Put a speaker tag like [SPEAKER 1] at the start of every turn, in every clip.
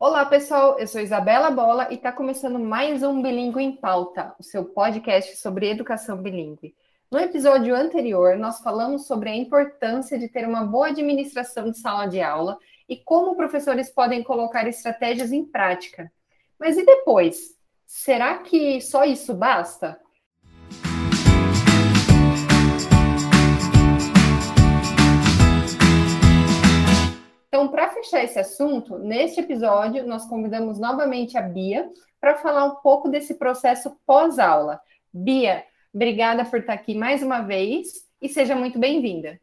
[SPEAKER 1] Olá, pessoal. Eu sou Isabela Bola e está começando mais um Bilingue em Pauta, o seu podcast sobre educação bilíngue. No episódio anterior, nós falamos sobre a importância de ter uma boa administração de sala de aula e como professores podem colocar estratégias em prática. Mas e depois? Será que só isso basta? Fechar esse assunto, neste episódio, nós convidamos novamente a Bia para falar um pouco desse processo pós-aula. Bia, obrigada por estar aqui mais uma vez e seja muito bem-vinda.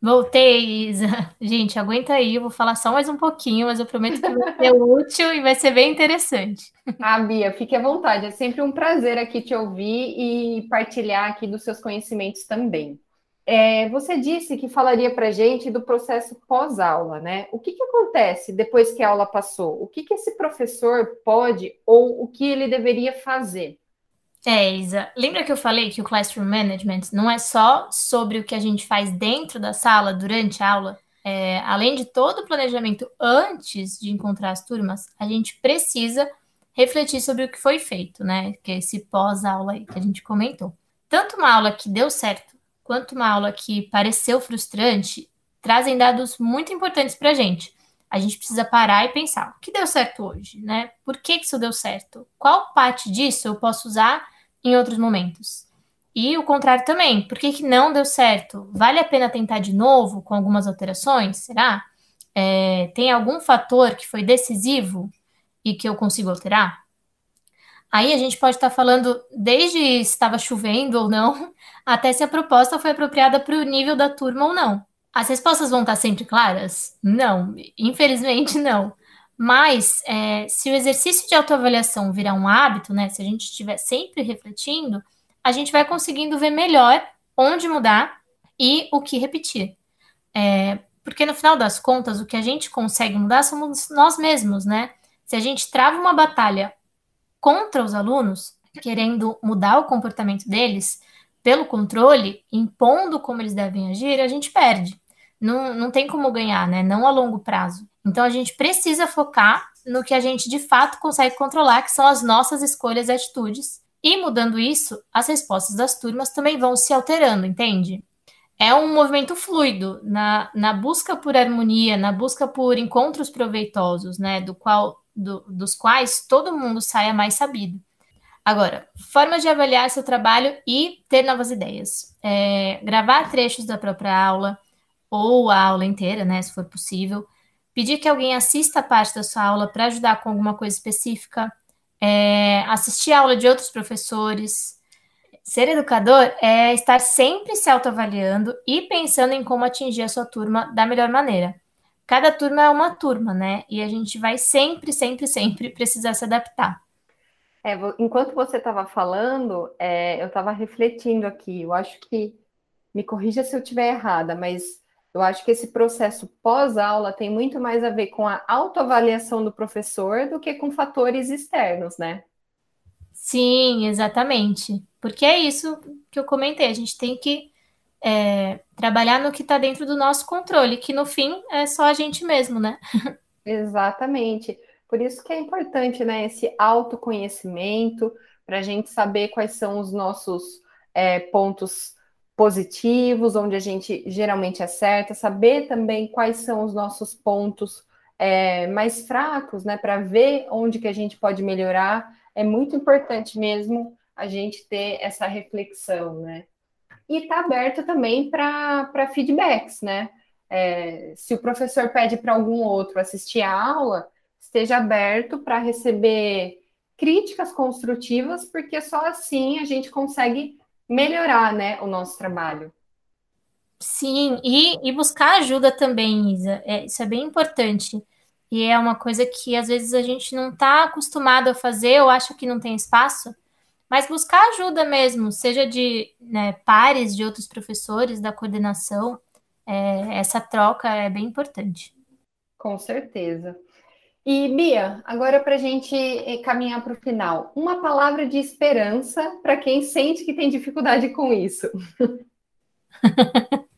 [SPEAKER 2] Voltei, Isa. Gente, aguenta aí, eu vou falar só mais um pouquinho, mas eu prometo que vai ser útil e vai ser bem interessante.
[SPEAKER 1] Ah, Bia, fique à vontade. É sempre um prazer aqui te ouvir e partilhar aqui dos seus conhecimentos também. É, você disse que falaria para gente do processo pós-aula, né? O que, que acontece depois que a aula passou? O que, que esse professor pode ou o que ele deveria fazer?
[SPEAKER 2] É, Isa, lembra que eu falei que o Classroom Management não é só sobre o que a gente faz dentro da sala durante a aula? É, além de todo o planejamento antes de encontrar as turmas, a gente precisa refletir sobre o que foi feito, né? Que é esse pós-aula aí que a gente comentou. Tanto uma aula que deu certo, quanto uma aula que pareceu frustrante, trazem dados muito importantes para a gente a gente precisa parar e pensar: o que deu certo hoje, né? Por que, isso deu certo? Qual parte disso eu posso usar em outros momentos? E o contrário também, por que, que não deu certo? Vale a pena tentar de novo com algumas alterações? Será? É, tem algum fator que foi decisivo e que eu consigo alterar? Aí a gente pode estar falando desde se estava chovendo ou não, até se a proposta foi apropriada para o nível da turma ou não. As respostas vão estar sempre claras? Não, infelizmente não. Mas é, se o exercício de autoavaliação virar um hábito, né? Se a gente estiver sempre refletindo, a gente vai conseguindo ver melhor onde mudar e o que repetir. É, porque no final das contas, o que a gente consegue mudar somos nós mesmos, né? Se a gente trava uma batalha contra os alunos, querendo mudar o comportamento deles, pelo controle, impondo como eles devem agir, a gente perde. Não, não tem como ganhar, né? Não a longo prazo. Então a gente precisa focar no que a gente de fato consegue controlar, que são as nossas escolhas e atitudes. E mudando isso, as respostas das turmas também vão se alterando, entende? É um movimento fluido na, na busca por harmonia, na busca por encontros proveitosos, né? Do qual, do, dos quais todo mundo saia mais sabido. Agora, formas de avaliar seu trabalho e ter novas ideias. É, gravar trechos da própria aula ou a aula inteira, né, se for possível. Pedir que alguém assista a parte da sua aula para ajudar com alguma coisa específica. É, assistir a aula de outros professores. Ser educador é estar sempre se autoavaliando e pensando em como atingir a sua turma da melhor maneira. Cada turma é uma turma, né? E a gente vai sempre, sempre, sempre precisar se adaptar.
[SPEAKER 1] É, enquanto você estava falando, é, eu estava refletindo aqui. Eu acho que, me corrija se eu estiver errada, mas eu acho que esse processo pós-aula tem muito mais a ver com a autoavaliação do professor do que com fatores externos, né?
[SPEAKER 2] Sim, exatamente. Porque é isso que eu comentei. A gente tem que é, trabalhar no que está dentro do nosso controle, que no fim é só a gente mesmo, né?
[SPEAKER 1] Exatamente. Por isso que é importante, né, esse autoconhecimento, para a gente saber quais são os nossos é, pontos positivos, onde a gente geralmente acerta, saber também quais são os nossos pontos é, mais fracos, né, para ver onde que a gente pode melhorar. É muito importante mesmo a gente ter essa reflexão, né? E está aberto também para feedbacks, né? É, se o professor pede para algum outro assistir a aula, esteja aberto para receber críticas construtivas, porque só assim a gente consegue melhorar né, o nosso trabalho.
[SPEAKER 2] Sim, e, e buscar ajuda também, Isa. É, isso é bem importante. E é uma coisa que às vezes a gente não está acostumado a fazer ou acha que não tem espaço, mas buscar ajuda mesmo, seja de né, pares de outros professores, da coordenação, é, essa troca é bem importante.
[SPEAKER 1] Com certeza. E Bia, agora para a gente eh, caminhar para o final, uma palavra de esperança para quem sente que tem dificuldade com isso.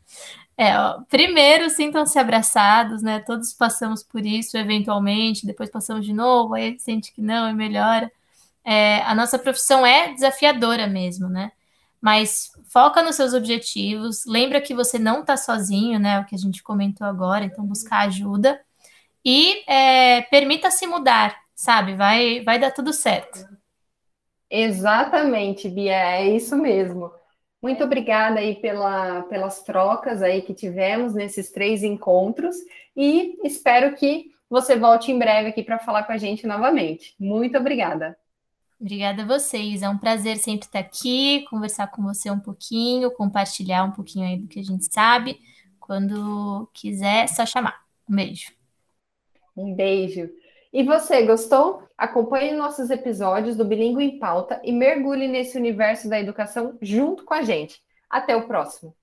[SPEAKER 2] É, ó, primeiro sintam-se abraçados, né? Todos passamos por isso eventualmente, depois passamos de novo, aí sente que não e melhora. É, a nossa profissão é desafiadora mesmo, né? Mas foca nos seus objetivos, lembra que você não está sozinho, né? O que a gente comentou agora, então buscar ajuda e é, permita-se mudar, sabe? Vai, vai dar tudo certo.
[SPEAKER 1] Exatamente, Bia, é isso mesmo. Muito obrigada aí pela, pelas trocas aí que tivemos nesses três encontros e espero que você volte em breve aqui para falar com a gente novamente. Muito obrigada.
[SPEAKER 2] Obrigada a vocês. É um prazer sempre estar aqui, conversar com você um pouquinho, compartilhar um pouquinho aí do que a gente sabe. Quando quiser, é só chamar. Um beijo.
[SPEAKER 1] Um beijo. E você, gostou? Acompanhe nossos episódios do Bilingue em Pauta e mergulhe nesse universo da educação junto com a gente. Até o próximo!